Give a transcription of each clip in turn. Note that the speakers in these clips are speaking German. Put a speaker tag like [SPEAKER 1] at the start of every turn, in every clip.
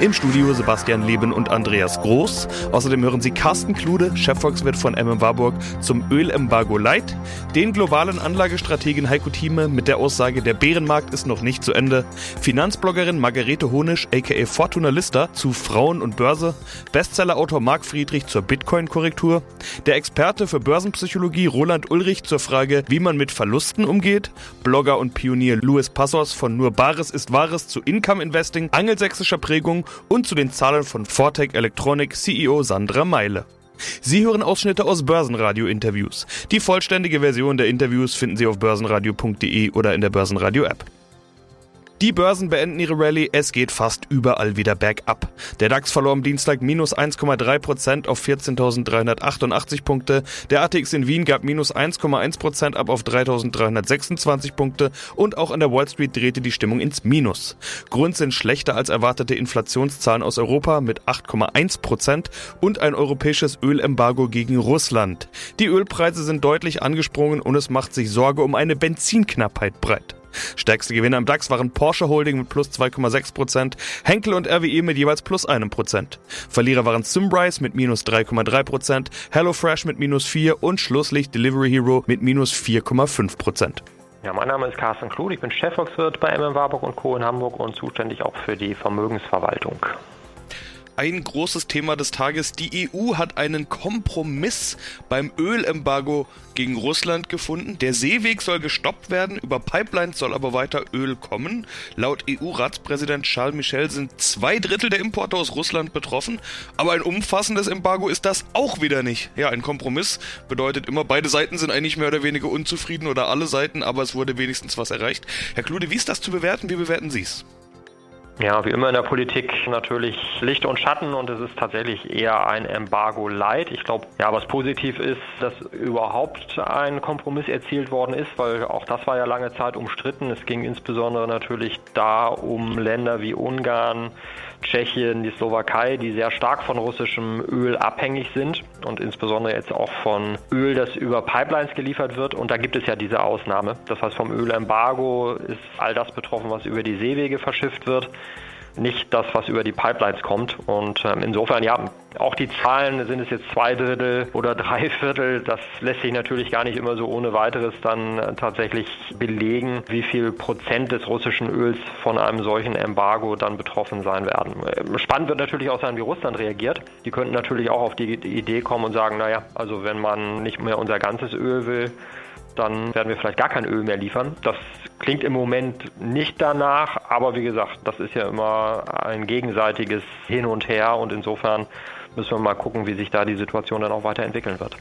[SPEAKER 1] Im Studio Sebastian Leben und Andreas Groß. Außerdem hören Sie Carsten Klude, Chefvolkswirt von MM Warburg, zum Ölembargo Light, den globalen Anlagestrategen Heiko Thieme mit der Aussage, der Bärenmarkt ist noch nicht zu Ende, Finanzbloggerin Margarete Honisch, aka Fortuna Lister, zu Frauen und Börse, Bestsellerautor Marc Friedrich zur Bitcoin-Korrektur, der Experte für Börsenpsychologie Roland Ulrich zur Frage, wie man mit Verlusten umgeht, Blogger und Pionier Louis Passos von Nur Bares ist Wahres zu Income Investing, angelsächsischer Prägung Aufregung und zu den Zahlen von Fortec Electronic CEO Sandra Meile. Sie hören Ausschnitte aus Börsenradio-Interviews. Die vollständige Version der Interviews finden Sie auf börsenradio.de oder in der Börsenradio-App. Die Börsen beenden ihre Rallye, es geht fast überall wieder bergab. Der DAX verlor am Dienstag minus 1,3% auf 14.388 Punkte, der ATX in Wien gab minus 1,1% ab auf 3.326 Punkte und auch an der Wall Street drehte die Stimmung ins Minus. Grund sind schlechter als erwartete Inflationszahlen aus Europa mit 8,1% und ein europäisches Ölembargo gegen Russland. Die Ölpreise sind deutlich angesprungen und es macht sich Sorge um eine Benzinknappheit breit. Stärkste Gewinner im DAX waren Porsche Holding mit plus 2,6%, Henkel und RWE mit jeweils plus 1%. Verlierer waren Symrise mit minus 3,3%, HelloFresh mit minus 4 und schlusslich Delivery Hero mit minus 4,5%.
[SPEAKER 2] Ja, mein Name ist Carsten Kluth, ich bin Chefvolkswirt bei MM Warburg Co. in Hamburg und zuständig auch für die Vermögensverwaltung
[SPEAKER 1] ein großes Thema des Tages. Die EU hat einen Kompromiss beim Ölembargo gegen Russland gefunden. Der Seeweg soll gestoppt werden, über Pipelines soll aber weiter Öl kommen. Laut EU-Ratspräsident Charles Michel sind zwei Drittel der Importe aus Russland betroffen, aber ein umfassendes Embargo ist das auch wieder nicht. Ja, ein Kompromiss bedeutet immer, beide Seiten sind eigentlich mehr oder weniger unzufrieden oder alle Seiten, aber es wurde wenigstens was erreicht. Herr Klude, wie ist das zu bewerten? Wie bewerten Sie es?
[SPEAKER 2] Ja, wie immer in der Politik natürlich Licht und Schatten und es ist tatsächlich eher ein Embargo light. Ich glaube, ja, was positiv ist, dass überhaupt ein Kompromiss erzielt worden ist, weil auch das war ja lange Zeit umstritten. Es ging insbesondere natürlich da um Länder wie Ungarn, Tschechien, die Slowakei, die sehr stark von russischem Öl abhängig sind und insbesondere jetzt auch von Öl, das über Pipelines geliefert wird. Und da gibt es ja diese Ausnahme. Das heißt, vom Ölembargo ist all das betroffen, was über die Seewege verschifft wird nicht das, was über die Pipelines kommt. Und ähm, insofern, ja, auch die Zahlen, sind es jetzt zwei Drittel oder drei Viertel, das lässt sich natürlich gar nicht immer so ohne weiteres dann äh, tatsächlich belegen, wie viel Prozent des russischen Öls von einem solchen Embargo dann betroffen sein werden. Ähm, spannend wird natürlich auch sein, wie Russland reagiert. Die könnten natürlich auch auf die Idee kommen und sagen, naja, also wenn man nicht mehr unser ganzes Öl will, dann werden wir vielleicht gar kein Öl mehr liefern. Das klingt im Moment nicht danach, aber wie gesagt, das ist ja immer ein gegenseitiges Hin und Her und insofern müssen wir mal gucken, wie sich da die Situation dann auch weiterentwickeln wird.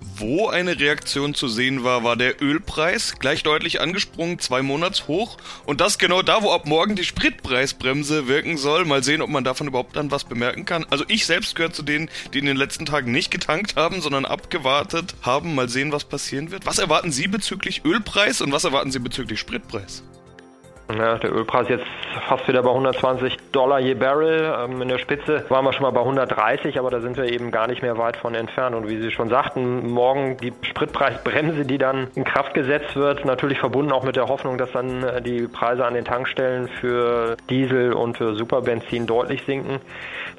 [SPEAKER 1] Wo eine Reaktion zu sehen war, war der Ölpreis, gleich deutlich angesprungen, zwei Monats hoch. Und das genau da, wo ab morgen die Spritpreisbremse wirken soll. Mal sehen, ob man davon überhaupt dann was bemerken kann. Also ich selbst gehöre zu denen, die in den letzten Tagen nicht getankt haben, sondern abgewartet haben. Mal sehen, was passieren wird. Was erwarten Sie bezüglich Ölpreis und was erwarten Sie bezüglich Spritpreis?
[SPEAKER 2] Ja, der Ölpreis jetzt fast wieder bei 120 Dollar je Barrel. Ähm, in der Spitze waren wir schon mal bei 130, aber da sind wir eben gar nicht mehr weit von entfernt. Und wie Sie schon sagten, morgen die Spritpreisbremse, die dann in Kraft gesetzt wird, natürlich verbunden auch mit der Hoffnung, dass dann äh, die Preise an den Tankstellen für Diesel und für Superbenzin deutlich sinken.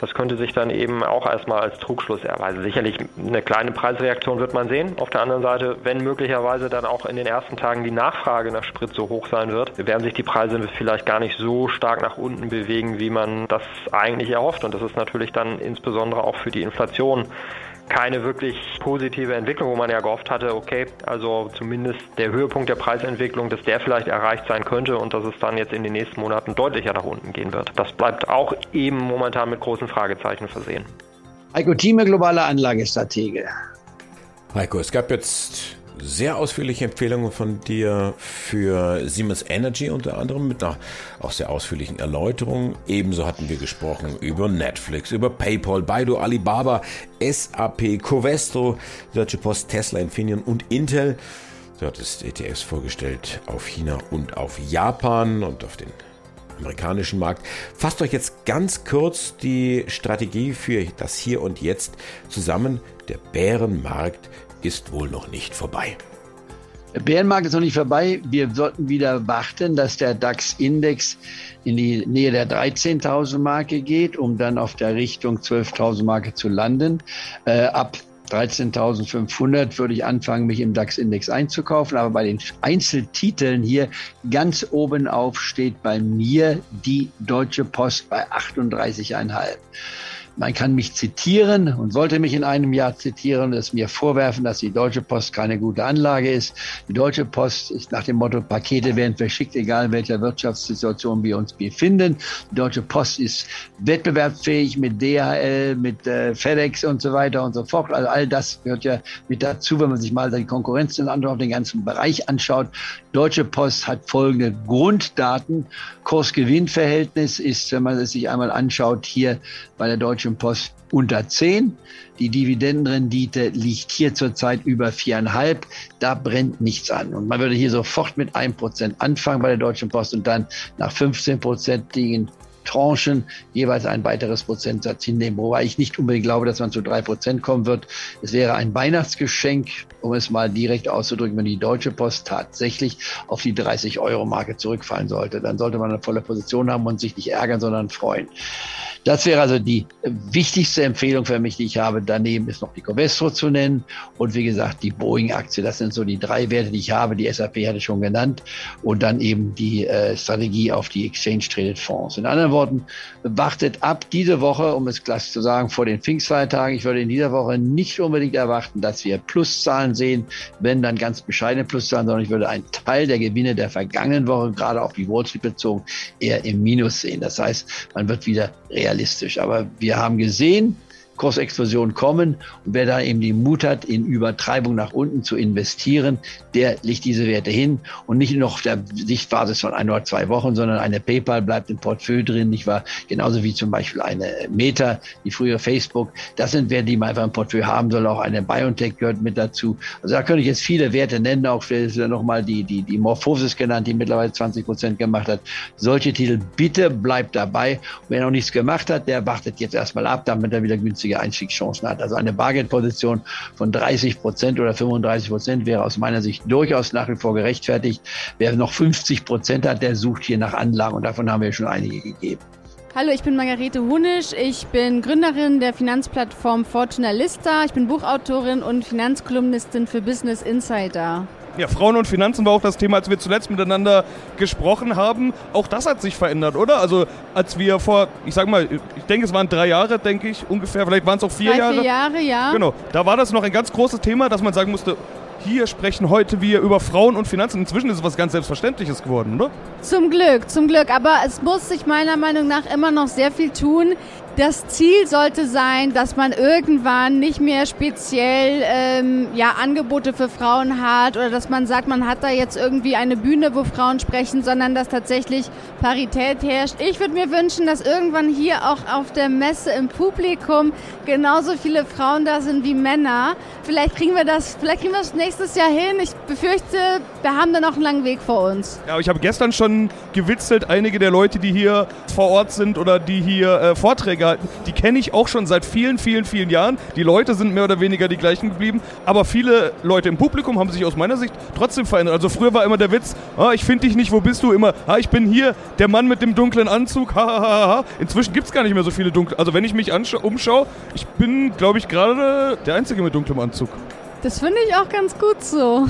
[SPEAKER 2] Das könnte sich dann eben auch erstmal als Trugschluss erweisen. Sicherlich eine kleine Preisreaktion wird man sehen. Auf der anderen Seite, wenn möglicherweise dann auch in den ersten Tagen die Nachfrage nach Sprit so hoch sein wird, werden sich die Preise vielleicht gar nicht so stark nach unten bewegen, wie man das eigentlich erhofft. Und das ist natürlich dann insbesondere auch für die Inflation keine wirklich positive Entwicklung, wo man ja gehofft hatte, okay, also zumindest der Höhepunkt der Preisentwicklung, dass der vielleicht erreicht sein könnte und dass es dann jetzt in den nächsten Monaten deutlicher nach unten gehen wird. Das bleibt auch eben momentan mit großen Fragezeichen versehen.
[SPEAKER 3] Heiko Thieme, globale Anlagestratege.
[SPEAKER 4] Heiko, es gab jetzt sehr ausführliche Empfehlungen von dir für Siemens Energy unter anderem mit einer auch sehr ausführlichen Erläuterung. Ebenso hatten wir gesprochen über Netflix, über PayPal, Baidu, Alibaba, SAP, Covestro, Deutsche Post, Tesla, Infineon und Intel. Du hattest ETFs vorgestellt auf China und auf Japan und auf den amerikanischen Markt. Fasst euch jetzt ganz kurz die Strategie für das Hier und Jetzt zusammen. Der Bärenmarkt ist wohl noch nicht vorbei.
[SPEAKER 3] Der Bärenmarkt ist noch nicht vorbei. Wir sollten wieder warten, dass der DAX-Index in die Nähe der 13.000 Marke geht, um dann auf der Richtung 12.000 Marke zu landen. Äh, ab 13.500 würde ich anfangen, mich im DAX-Index einzukaufen. Aber bei den Einzeltiteln hier ganz oben auf steht bei mir die Deutsche Post bei 38,5. Man kann mich zitieren und sollte mich in einem Jahr zitieren und es mir vorwerfen, dass die Deutsche Post keine gute Anlage ist. Die Deutsche Post ist nach dem Motto, Pakete werden verschickt, egal in welcher Wirtschaftssituation wir uns befinden. Die Deutsche Post ist wettbewerbsfähig mit DHL, mit äh, FedEx und so weiter und so fort. Also all das gehört ja mit dazu, wenn man sich mal die Konkurrenz in auf den ganzen Bereich anschaut. Deutsche Post hat folgende Grunddaten. Kurs-Gewinn-Verhältnis ist, wenn man es sich einmal anschaut, hier bei der Deutschen Post unter 10. Die Dividendenrendite liegt hier zurzeit über viereinhalb. Da brennt nichts an. Und man würde hier sofort mit einem Prozent anfangen bei der Deutschen Post und dann nach 15 prozentigen Tranchen jeweils ein weiteres Prozentsatz hinnehmen, wobei ich nicht unbedingt glaube, dass man zu drei Prozent kommen wird. Es wäre ein Weihnachtsgeschenk, um es mal direkt auszudrücken, wenn die Deutsche Post tatsächlich auf die 30-Euro-Marke zurückfallen sollte. Dann sollte man eine volle Position haben und sich nicht ärgern, sondern freuen. Das wäre also die wichtigste Empfehlung für mich, die ich habe. Daneben ist noch die Covestro zu nennen und wie gesagt die Boeing-Aktie. Das sind so die drei Werte, die ich habe. Die SAP hatte ich schon genannt und dann eben die äh, Strategie auf die Exchange-Traded Fonds. In anderen Worten, wartet ab diese Woche, um es klassisch zu sagen, vor den Pfingstfeiertagen. Ich würde in dieser Woche nicht unbedingt erwarten, dass wir Pluszahlen sehen, wenn dann ganz bescheidene Pluszahlen, sondern ich würde einen Teil der Gewinne der vergangenen Woche, gerade auf die Wall Street bezogen, eher im Minus sehen. Das heißt, man wird wieder real realistisch. Aber wir haben gesehen, Kursexplosion kommen. Und wer da eben den Mut hat, in Übertreibung nach unten zu investieren, der legt diese Werte hin und nicht nur auf der Sichtbasis von ein oder zwei Wochen, sondern eine PayPal bleibt im Portfolio drin, nicht wahr? Genauso wie zum Beispiel eine Meta, die frühere Facebook. Das sind Werte, die man einfach im Portfolio haben soll. Auch eine BioNTech gehört mit dazu. Also da könnte ich jetzt viele Werte nennen, auch nochmal die, die, die Morphosis genannt, die mittlerweile 20 Prozent gemacht hat. Solche Titel, bitte bleibt dabei. Und wer noch nichts gemacht hat, der wartet jetzt erstmal ab, damit er wieder günstig günstige Einstiegschancen hat. Also eine Bargeldposition von 30 Prozent oder 35 Prozent wäre aus meiner Sicht durchaus nach wie vor gerechtfertigt. Wer noch 50 Prozent hat, der sucht hier nach Anlagen und davon haben wir schon einige gegeben.
[SPEAKER 5] Hallo, ich bin Margarete Hunisch. Ich bin Gründerin der Finanzplattform Fortuna Lista. Ich bin Buchautorin und Finanzkolumnistin für Business Insider.
[SPEAKER 1] Ja, Frauen und Finanzen war auch das Thema, als wir zuletzt miteinander gesprochen haben. Auch das hat sich verändert, oder? Also als wir vor, ich sag mal, ich denke, es waren drei Jahre, denke ich, ungefähr, vielleicht waren es auch vier
[SPEAKER 5] drei,
[SPEAKER 1] Jahre.
[SPEAKER 5] Vier Jahre, ja.
[SPEAKER 1] Genau, da war das noch ein ganz großes Thema, dass man sagen musste, hier sprechen heute wir über Frauen und Finanzen. Inzwischen ist es was ganz Selbstverständliches geworden, oder?
[SPEAKER 5] Zum Glück, zum Glück. Aber es muss sich meiner Meinung nach immer noch sehr viel tun. Das Ziel sollte sein, dass man irgendwann nicht mehr speziell ähm, ja, Angebote für Frauen hat oder dass man sagt, man hat da jetzt irgendwie eine Bühne, wo Frauen sprechen, sondern dass tatsächlich Parität herrscht. Ich würde mir wünschen, dass irgendwann hier auch auf der Messe im Publikum genauso viele Frauen da sind wie Männer. Vielleicht kriegen wir das, vielleicht kriegen wir das nächstes Jahr hin. Ich befürchte, wir haben da noch einen langen Weg vor uns.
[SPEAKER 1] Ja, ich habe gestern schon gewitzelt, einige der Leute, die hier vor Ort sind oder die hier äh, Vorträge gehalten. Die kenne ich auch schon seit vielen, vielen, vielen Jahren. Die Leute sind mehr oder weniger die gleichen geblieben. Aber viele Leute im Publikum haben sich aus meiner Sicht trotzdem verändert. Also früher war immer der Witz, ah, ich finde dich nicht, wo bist du? Immer, ah, ich bin hier, der Mann mit dem dunklen Anzug. Ha, ha, ha, ha. Inzwischen gibt es gar nicht mehr so viele dunkle. Also wenn ich mich umschaue, ich bin, glaube ich, gerade der Einzige mit dunklem Anzug.
[SPEAKER 5] Das finde ich auch ganz gut so.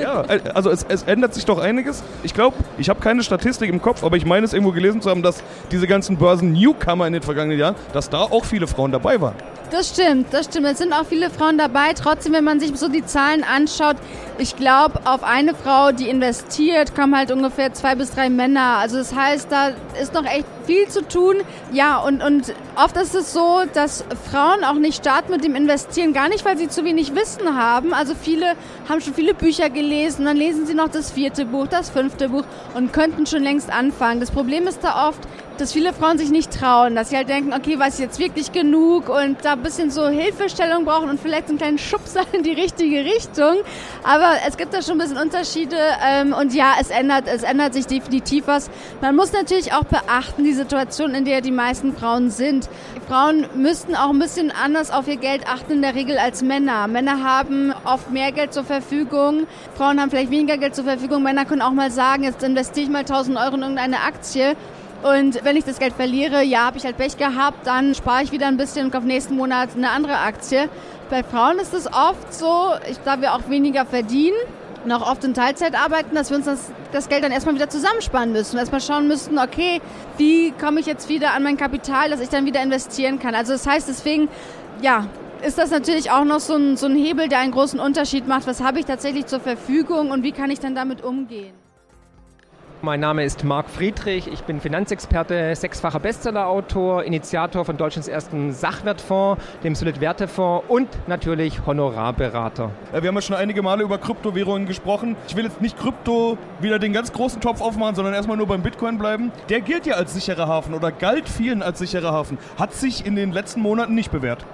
[SPEAKER 1] ja, also es, es ändert sich doch einiges. Ich glaube, ich habe keine Statistik im Kopf, aber ich meine es irgendwo gelesen zu haben, dass diese ganzen Börsen-Newcomer in den vergangenen Jahren, dass da auch viele Frauen dabei waren.
[SPEAKER 5] Das stimmt, das stimmt. Es sind auch viele Frauen dabei. Trotzdem, wenn man sich so die Zahlen anschaut, ich glaube, auf eine Frau, die investiert, kommen halt ungefähr zwei bis drei Männer. Also das heißt, da ist noch echt viel zu tun. Ja, und, und oft ist es so, dass Frauen auch nicht starten mit dem Investieren, gar nicht, weil sie zu wenig Wissen haben. Also viele haben schon viele Bücher gelesen, dann lesen sie noch das vierte Buch, das fünfte Buch und könnten schon längst anfangen. Das Problem ist da oft, dass viele Frauen sich nicht trauen, dass sie halt denken, okay, weiß ich jetzt wirklich genug und da ein bisschen so Hilfestellung brauchen und vielleicht so einen kleinen Schubser in die richtige Richtung. Aber es gibt da schon ein bisschen Unterschiede ähm, und ja, es ändert, es ändert sich definitiv was. Man muss natürlich auch beachten, die Situation, in der die meisten Frauen sind. Frauen müssten auch ein bisschen anders auf ihr Geld achten in der Regel als Männer. Männer haben oft mehr Geld zur Verfügung, Frauen haben vielleicht weniger Geld zur Verfügung. Männer können auch mal sagen, jetzt investiere ich mal 1000 Euro in irgendeine Aktie und wenn ich das Geld verliere, ja, habe ich halt Pech gehabt, dann spare ich wieder ein bisschen und auf nächsten Monat eine andere Aktie. Bei Frauen ist es oft so, ich, da wir auch weniger verdienen und auch oft in Teilzeit arbeiten, dass wir uns das, das Geld dann erstmal wieder zusammensparen müssen. Erstmal schauen müssten, okay, wie komme ich jetzt wieder an mein Kapital, dass ich dann wieder investieren kann. Also das heißt deswegen, ja, ist das natürlich auch noch so ein, so ein Hebel, der einen großen Unterschied macht. Was habe ich tatsächlich zur Verfügung und wie kann ich dann damit umgehen?
[SPEAKER 6] Mein Name ist Marc Friedrich, ich bin Finanzexperte, sechsfacher Bestsellerautor, Initiator von Deutschlands ersten Sachwertfonds, dem Solid Wertefonds und natürlich Honorarberater.
[SPEAKER 1] Wir haben ja schon einige Male über Kryptowährungen gesprochen. Ich will jetzt nicht Krypto wieder den ganz großen Topf aufmachen, sondern erstmal nur beim Bitcoin bleiben. Der gilt ja als sicherer Hafen oder galt vielen als sicherer Hafen. Hat sich in den letzten Monaten nicht bewährt.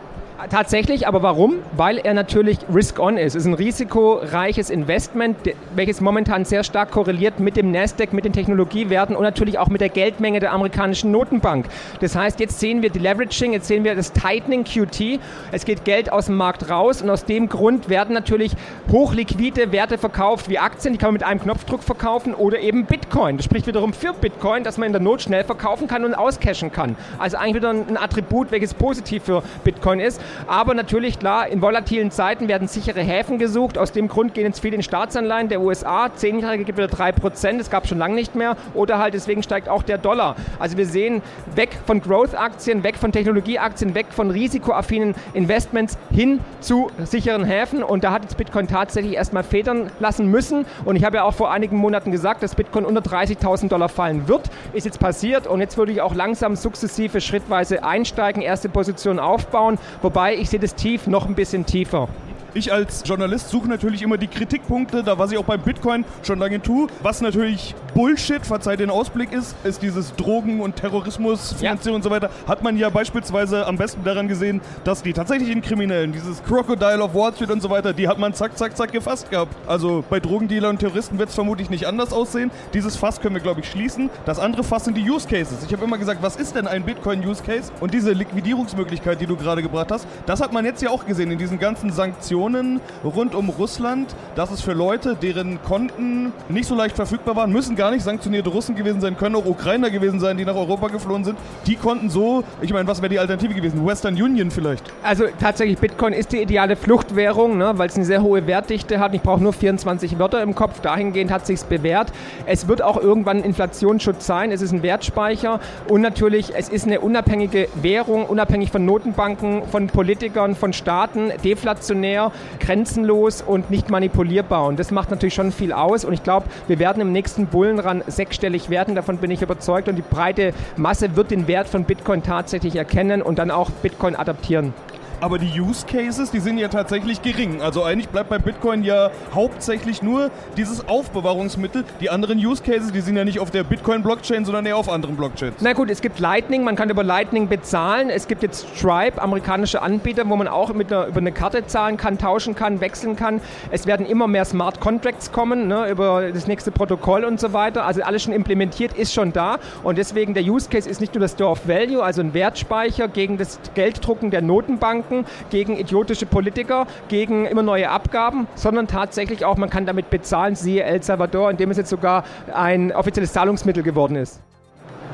[SPEAKER 6] Tatsächlich, aber warum? Weil er natürlich risk-on ist. Es ist ein risikoreiches Investment, welches momentan sehr stark korreliert mit dem Nasdaq, mit den Technologiewerten und natürlich auch mit der Geldmenge der amerikanischen Notenbank. Das heißt, jetzt sehen wir die Leveraging, jetzt sehen wir das Tightening QT. Es geht Geld aus dem Markt raus und aus dem Grund werden natürlich hochliquide Werte verkauft wie Aktien, die kann man mit einem Knopfdruck verkaufen oder eben Bitcoin. Das spricht wiederum für Bitcoin, dass man in der Not schnell verkaufen kann und auscashen kann. Also eigentlich wieder ein Attribut, welches positiv für Bitcoin ist. Aber natürlich, klar, in volatilen Zeiten werden sichere Häfen gesucht. Aus dem Grund gehen jetzt viele in Staatsanleihen der USA. Zehnjährige gibt wieder 3%, das gab es schon lange nicht mehr. Oder halt deswegen steigt auch der Dollar. Also wir sehen weg von Growth-Aktien, weg von Technologieaktien, weg von risikoaffinen Investments hin zu sicheren Häfen. Und da hat jetzt Bitcoin tatsächlich erstmal federn lassen müssen. Und ich habe ja auch vor einigen Monaten gesagt, dass Bitcoin unter 30.000 Dollar fallen wird. Ist jetzt passiert. Und jetzt würde ich auch langsam sukzessive, schrittweise einsteigen, erste Position aufbauen. Wobei Wobei ich sehe das Tief noch ein bisschen tiefer.
[SPEAKER 1] Ich als Journalist suche natürlich immer die Kritikpunkte, da was ich auch beim Bitcoin schon lange tue. Was natürlich Bullshit, verzeiht den Ausblick ist, ist dieses Drogen- und Terrorismusfinanzierung ja. und so weiter. Hat man ja beispielsweise am besten daran gesehen, dass die tatsächlichen Kriminellen, dieses Crocodile of Wall Street und so weiter, die hat man zack, zack, zack gefasst gehabt. Also bei Drogendealern und Terroristen wird es vermutlich nicht anders aussehen. Dieses Fass können wir, glaube ich, schließen. Das andere Fass sind die Use Cases. Ich habe immer gesagt, was ist denn ein Bitcoin-Use Case? Und diese Liquidierungsmöglichkeit, die du gerade gebracht hast, das hat man jetzt ja auch gesehen in diesen ganzen Sanktionen Sanktionen rund um Russland, dass es für Leute, deren Konten nicht so leicht verfügbar waren, müssen gar nicht sanktionierte Russen gewesen sein, können auch Ukrainer gewesen sein, die nach Europa geflohen sind. Die konnten so, ich meine, was wäre die Alternative gewesen? Western Union vielleicht?
[SPEAKER 6] Also tatsächlich, Bitcoin ist die ideale Fluchtwährung, ne, weil es eine sehr hohe Wertdichte hat. Ich brauche nur 24 Wörter im Kopf. Dahingehend hat sich bewährt. Es wird auch irgendwann Inflationsschutz sein. Es ist ein Wertspeicher und natürlich, es ist eine unabhängige Währung, unabhängig von Notenbanken, von Politikern, von Staaten, deflationär grenzenlos und nicht manipulierbar. Und das macht natürlich schon viel aus. Und ich glaube, wir werden im nächsten Bullenrun sechsstellig werden. Davon bin ich überzeugt. Und die breite Masse wird den Wert von Bitcoin tatsächlich erkennen und dann auch Bitcoin adaptieren
[SPEAKER 1] aber die Use Cases, die sind ja tatsächlich gering. Also eigentlich bleibt bei Bitcoin ja hauptsächlich nur dieses Aufbewahrungsmittel. Die anderen Use Cases, die sind ja nicht auf der Bitcoin-Blockchain, sondern eher auf anderen Blockchains.
[SPEAKER 6] Na gut, es gibt Lightning, man kann über Lightning bezahlen. Es gibt jetzt Stripe, amerikanische Anbieter, wo man auch mit einer, über eine Karte zahlen kann, tauschen kann, wechseln kann. Es werden immer mehr Smart Contracts kommen, ne, über das nächste Protokoll und so weiter. Also alles schon implementiert, ist schon da. Und deswegen der Use Case ist nicht nur das Store of Value, also ein Wertspeicher gegen das Gelddrucken der Notenbank, Banken, gegen idiotische Politiker, gegen immer neue Abgaben, sondern tatsächlich auch, man kann damit bezahlen, siehe El Salvador, in dem es jetzt sogar ein offizielles Zahlungsmittel geworden ist.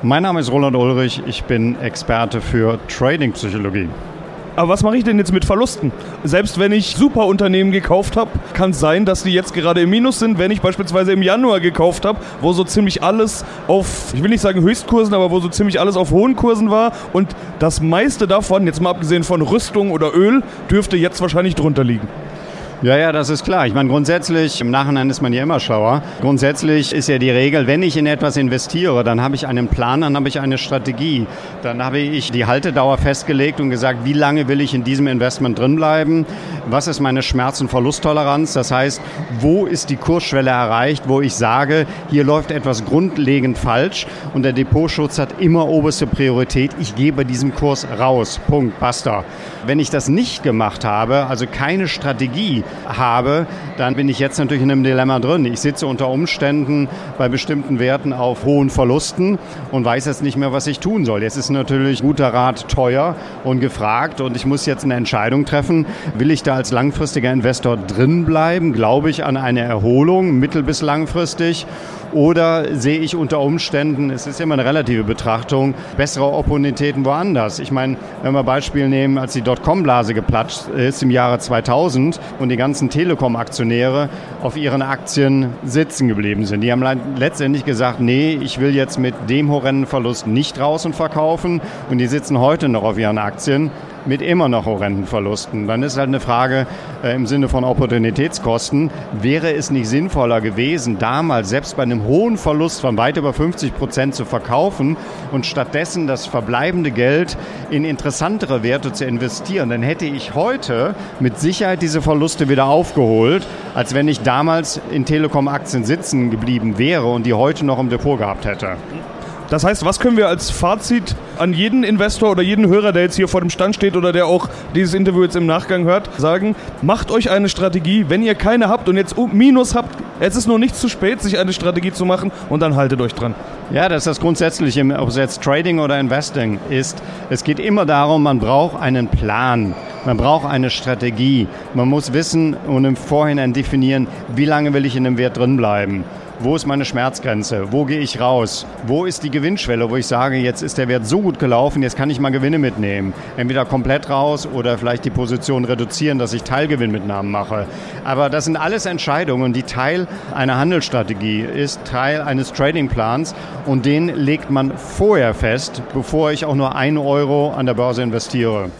[SPEAKER 7] Mein Name ist Roland Ulrich, ich bin Experte für Trading-Psychologie.
[SPEAKER 1] Aber was mache ich denn jetzt mit Verlusten? Selbst wenn ich Superunternehmen gekauft habe, kann es sein, dass die jetzt gerade im Minus sind, wenn ich beispielsweise im Januar gekauft habe, wo so ziemlich alles auf, ich will nicht sagen Höchstkursen, aber wo so ziemlich alles auf hohen Kursen war und das meiste davon, jetzt mal abgesehen von Rüstung oder Öl, dürfte jetzt wahrscheinlich drunter liegen.
[SPEAKER 7] Ja, ja, das ist klar. Ich meine, grundsätzlich, im Nachhinein ist man ja immer schlauer. Grundsätzlich ist ja die Regel, wenn ich in etwas investiere, dann habe ich einen Plan, dann habe ich eine Strategie. Dann habe ich die Haltedauer festgelegt und gesagt, wie lange will ich in diesem Investment drinbleiben? Was ist meine Schmerz- und Verlusttoleranz? Das heißt, wo ist die Kursschwelle erreicht, wo ich sage, hier läuft etwas grundlegend falsch und der Depotschutz hat immer oberste Priorität. Ich gehe bei diesem Kurs raus. Punkt. Basta. Wenn ich das nicht gemacht habe, also keine Strategie habe, dann bin ich jetzt natürlich in einem Dilemma drin. Ich sitze unter Umständen bei bestimmten Werten auf hohen Verlusten und weiß jetzt nicht mehr, was ich tun soll. Jetzt ist natürlich guter Rat teuer und gefragt und ich muss jetzt eine Entscheidung treffen. Will ich da als langfristiger Investor drin bleiben? Glaube ich an eine Erholung mittel- bis langfristig? Oder sehe ich unter Umständen, es ist immer eine relative Betrachtung, bessere Opportunitäten woanders? Ich meine, wenn wir Beispiel nehmen, als die Dotcom-Blase geplatscht ist im Jahre 2000 und die ganzen Telekom-Aktionäre auf ihren Aktien sitzen geblieben sind. Die haben letztendlich gesagt, nee, ich will jetzt mit dem horrenden Verlust nicht raus und verkaufen und die sitzen heute noch auf ihren Aktien mit immer noch horrenden Verlusten. Dann ist halt eine Frage äh, im Sinne von Opportunitätskosten. Wäre es nicht sinnvoller gewesen, damals selbst bei einem hohen Verlust von weit über 50 Prozent zu verkaufen und stattdessen das verbleibende Geld in interessantere Werte zu investieren? Dann hätte ich heute mit Sicherheit diese Verluste wieder aufgeholt, als wenn ich damals in Telekom-Aktien sitzen geblieben wäre und die heute noch im Depot gehabt hätte.
[SPEAKER 1] Das heißt, was können wir als Fazit an jeden Investor oder jeden Hörer, der jetzt hier vor dem Stand steht oder der auch dieses Interview jetzt im Nachgang hört, sagen, macht euch eine Strategie. Wenn ihr keine habt und jetzt Minus habt, es ist noch nicht zu spät, sich eine Strategie zu machen und dann haltet euch dran.
[SPEAKER 7] Ja, das ist das Grundsätzliche, ob es jetzt Trading oder Investing ist. Es geht immer darum, man braucht einen Plan. Man braucht eine Strategie. Man muss wissen und im Vorhinein definieren, wie lange will ich in dem Wert drin bleiben. Wo ist meine Schmerzgrenze? Wo gehe ich raus? Wo ist die Gewinnschwelle, wo ich sage, jetzt ist der Wert so gut gelaufen, jetzt kann ich mal Gewinne mitnehmen. Entweder komplett raus oder vielleicht die Position reduzieren, dass ich Teilgewinnmitnahmen mache. Aber das sind alles Entscheidungen, die Teil einer Handelsstrategie ist, Teil eines Tradingplans und den legt man vorher fest, bevor ich auch nur einen Euro an der Börse investiere.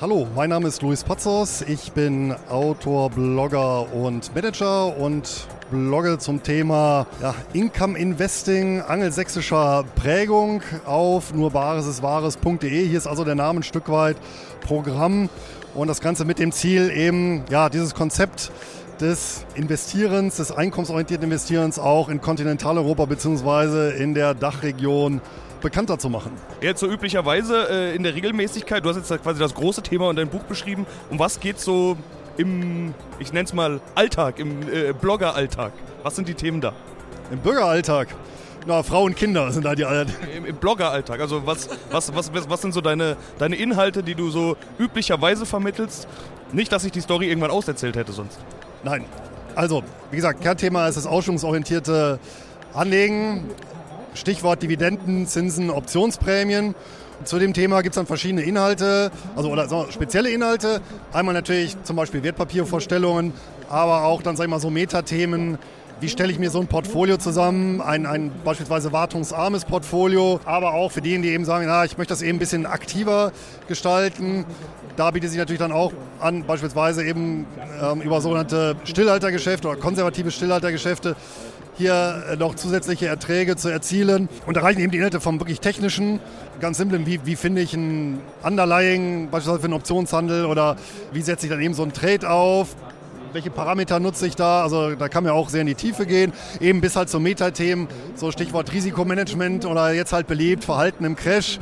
[SPEAKER 8] Hallo, mein Name ist Luis Patzos. Ich bin Autor, Blogger und Manager und blogge zum Thema ja, Income Investing angelsächsischer Prägung auf nurbaresiswahres.de. Hier ist also der Name ein Stück weit Programm und das Ganze mit dem Ziel eben, ja, dieses Konzept des Investierens, des einkommensorientierten Investierens auch in Kontinentaleuropa bzw. in der Dachregion bekannter zu machen.
[SPEAKER 1] Jetzt so üblicherweise äh, in der Regelmäßigkeit, du hast jetzt quasi das große Thema in deinem Buch beschrieben. Um was geht so im, ich nenne es mal, Alltag, im äh, Blogger-Alltag? Was sind die Themen da?
[SPEAKER 8] Im Bürgeralltag? Na, Frau und Kinder sind da die
[SPEAKER 1] Im, Im Blogger-Alltag. Also was, was, was, was sind so deine, deine Inhalte, die du so üblicherweise vermittelst? Nicht, dass ich die Story irgendwann auserzählt hätte sonst.
[SPEAKER 8] Nein. Also, wie gesagt, Kernthema ist das ausstellungsorientierte Anlegen. Stichwort Dividenden, Zinsen, Optionsprämien. Zu dem Thema gibt es dann verschiedene Inhalte, also oder so, spezielle Inhalte. Einmal natürlich zum Beispiel Wertpapiervorstellungen, aber auch dann sag ich mal so Metathemen. Wie stelle ich mir so ein Portfolio zusammen? Ein, ein beispielsweise wartungsarmes Portfolio, aber auch für diejenigen, die eben sagen, na, ich möchte das eben ein bisschen aktiver gestalten. Da bietet sich natürlich dann auch an, beispielsweise eben ähm, über sogenannte Stillhaltergeschäfte oder konservative Stillhaltergeschäfte hier noch zusätzliche Erträge zu erzielen. Und da reichen eben die Inhalte vom wirklich technischen, ganz simplen, wie, wie finde ich ein Underlying, beispielsweise für einen Optionshandel oder wie setze ich dann eben so einen Trade auf, welche Parameter nutze ich da? Also da kann man auch sehr in die Tiefe gehen. Eben bis halt zu Metathemen, so Stichwort Risikomanagement oder jetzt halt beliebt, Verhalten im Crash.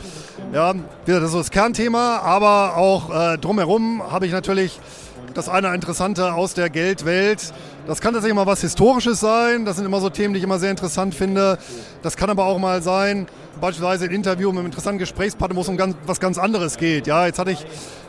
[SPEAKER 8] Ja, das ist so das Kernthema, aber auch äh, drumherum habe ich natürlich das eine Interessante aus der Geldwelt. Das kann tatsächlich mal was Historisches sein. Das sind immer so Themen, die ich immer sehr interessant finde. Das kann aber auch mal sein, beispielsweise ein Interview mit einem interessanten Gesprächspartner, wo es um ganz, was ganz anderes geht. Ja, jetzt hatte ich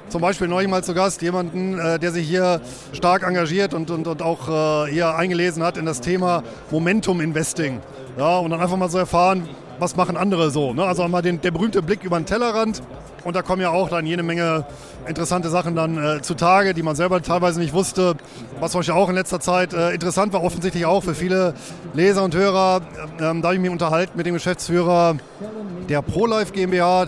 [SPEAKER 8] zum Beispiel neulich mal zu Gast jemanden, äh, der sich hier stark engagiert und, und, und auch äh, hier eingelesen hat in das Thema Momentum Investing. Ja, und dann einfach mal so erfahren, was machen andere so. Ne? Also mal den, der berühmte Blick über den Tellerrand. Und da kommen ja auch dann jede Menge interessante Sachen dann äh, zutage, die man selber teilweise nicht wusste. Was euch auch in letzter Zeit äh, interessant war, offensichtlich auch für viele Leser und Hörer. Ähm, da habe ich mich unterhalten mit dem Geschäftsführer der ProLife GmbH.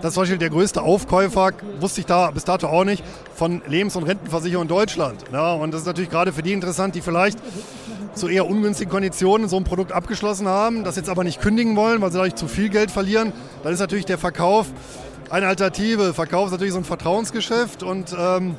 [SPEAKER 8] Das ist zum Beispiel der größte Aufkäufer, wusste ich da bis dato auch nicht, von Lebens- und Rentenversicherung in Deutschland. Ja, und das ist natürlich gerade für die interessant, die vielleicht zu eher ungünstigen Konditionen so ein Produkt abgeschlossen haben, das jetzt aber nicht kündigen wollen, weil sie dadurch zu viel Geld verlieren. Dann ist natürlich der Verkauf eine Alternative. Verkauf ist natürlich so ein Vertrauensgeschäft und ähm,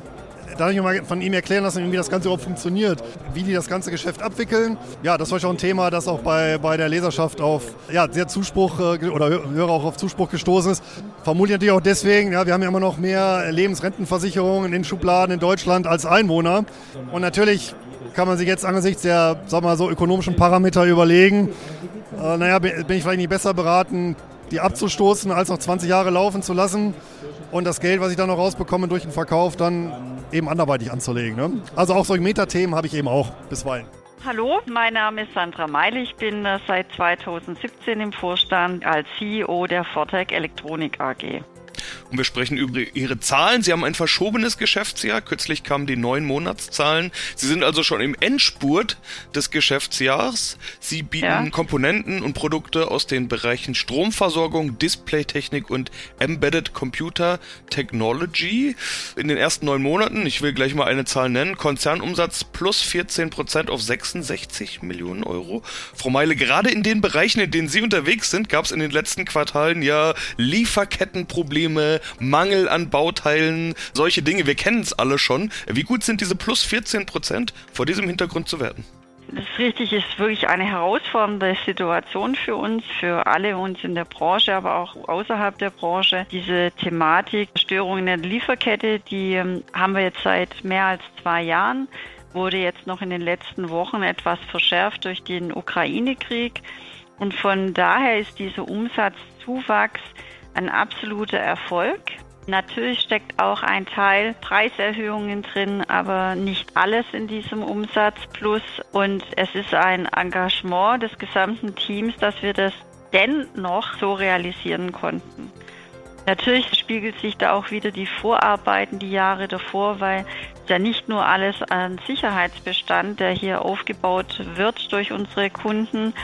[SPEAKER 8] da habe ich mir mal von ihm erklären lassen, wie das Ganze überhaupt funktioniert, wie die das ganze Geschäft abwickeln. Ja, das war schon ein Thema, das auch bei, bei der Leserschaft auf ja, sehr Zuspruch äh, oder Hörer auch auf Zuspruch gestoßen ist. Vermutlich natürlich auch deswegen, ja, wir haben ja immer noch mehr Lebensrentenversicherungen in den Schubladen in Deutschland als Einwohner. Und natürlich kann man sich jetzt angesichts der, sag mal so, ökonomischen Parameter überlegen, äh, naja, bin ich vielleicht nicht besser beraten, die abzustoßen, als noch 20 Jahre laufen zu lassen und das Geld, was ich dann noch rausbekomme durch den Verkauf, dann eben anderweitig anzulegen. Ne? Also auch solche Metathemen habe ich eben auch bisweilen.
[SPEAKER 9] Hallo, mein Name ist Sandra Meil. Ich bin äh, seit 2017 im Vorstand als CEO der Fortec Elektronik AG.
[SPEAKER 1] Und wir sprechen über Ihre Zahlen. Sie haben ein verschobenes Geschäftsjahr. Kürzlich kamen die neun Monatszahlen. Sie sind also schon im Endspurt des Geschäftsjahres. Sie bieten ja. Komponenten und Produkte aus den Bereichen Stromversorgung, Displaytechnik und Embedded Computer Technology. In den ersten neun Monaten, ich will gleich mal eine Zahl nennen, Konzernumsatz plus 14 Prozent auf 66 Millionen Euro. Frau Meile, gerade in den Bereichen, in denen Sie unterwegs sind, gab es in den letzten Quartalen ja Lieferkettenprobleme Probleme, Mangel an Bauteilen, solche Dinge. Wir kennen es alle schon. Wie gut sind diese plus 14 Prozent vor diesem Hintergrund zu werten?
[SPEAKER 9] Das ist richtig, ist wirklich eine herausfordernde Situation für uns, für alle uns in der Branche, aber auch außerhalb der Branche. Diese Thematik Störungen in der Lieferkette, die ähm, haben wir jetzt seit mehr als zwei Jahren, wurde jetzt noch in den letzten Wochen etwas verschärft durch den Ukraine-Krieg. Und von daher ist dieser Umsatzzuwachs ein absoluter Erfolg. Natürlich steckt auch ein Teil Preiserhöhungen drin, aber nicht alles in diesem Umsatz plus. Und es ist ein Engagement des gesamten Teams, dass wir das dennoch so realisieren konnten. Natürlich spiegelt sich da auch wieder die Vorarbeiten die Jahre davor, weil ja nicht nur alles an Sicherheitsbestand, der hier aufgebaut wird durch unsere Kunden,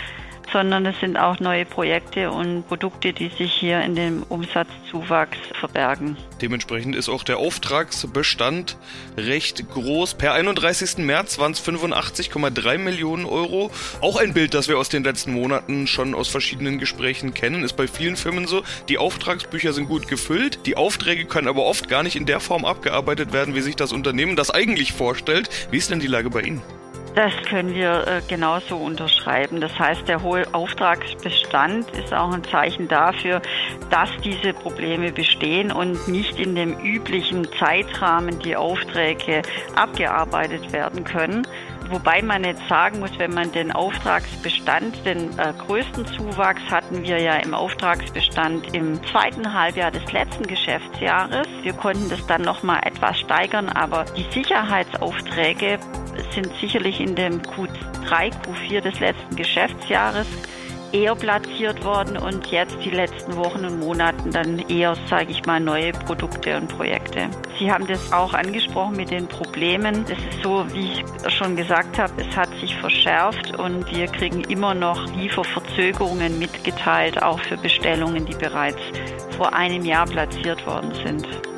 [SPEAKER 9] sondern es sind auch neue Projekte und Produkte, die sich hier in dem Umsatzzuwachs verbergen.
[SPEAKER 1] Dementsprechend ist auch der Auftragsbestand recht groß. Per 31. März waren es 85,3 Millionen Euro. Auch ein Bild, das wir aus den letzten Monaten schon aus verschiedenen Gesprächen kennen, ist bei vielen Firmen so. Die Auftragsbücher sind gut gefüllt, die Aufträge können aber oft gar nicht in der Form abgearbeitet werden, wie sich das Unternehmen das eigentlich vorstellt. Wie ist denn die Lage bei Ihnen?
[SPEAKER 9] Das können wir äh, genauso unterschreiben. Das heißt, der hohe Auftragsbestand ist auch ein Zeichen dafür, dass diese Probleme bestehen und nicht in dem üblichen Zeitrahmen die Aufträge abgearbeitet werden können. Wobei man jetzt sagen muss, wenn man den Auftragsbestand, den äh, größten Zuwachs hatten wir ja im Auftragsbestand im zweiten Halbjahr des letzten Geschäftsjahres. Wir konnten das dann nochmal etwas steigern, aber die Sicherheitsaufträge sind sicherlich in dem Q3, Q4 des letzten Geschäftsjahres eher platziert worden und jetzt die letzten Wochen und Monaten dann eher, sage ich mal, neue Produkte und Projekte. Sie haben das auch angesprochen mit den Problemen. Es ist so, wie ich schon gesagt habe, es hat sich verschärft und wir kriegen immer noch Lieferverzögerungen mitgeteilt, auch für Bestellungen, die bereits vor einem Jahr platziert worden sind.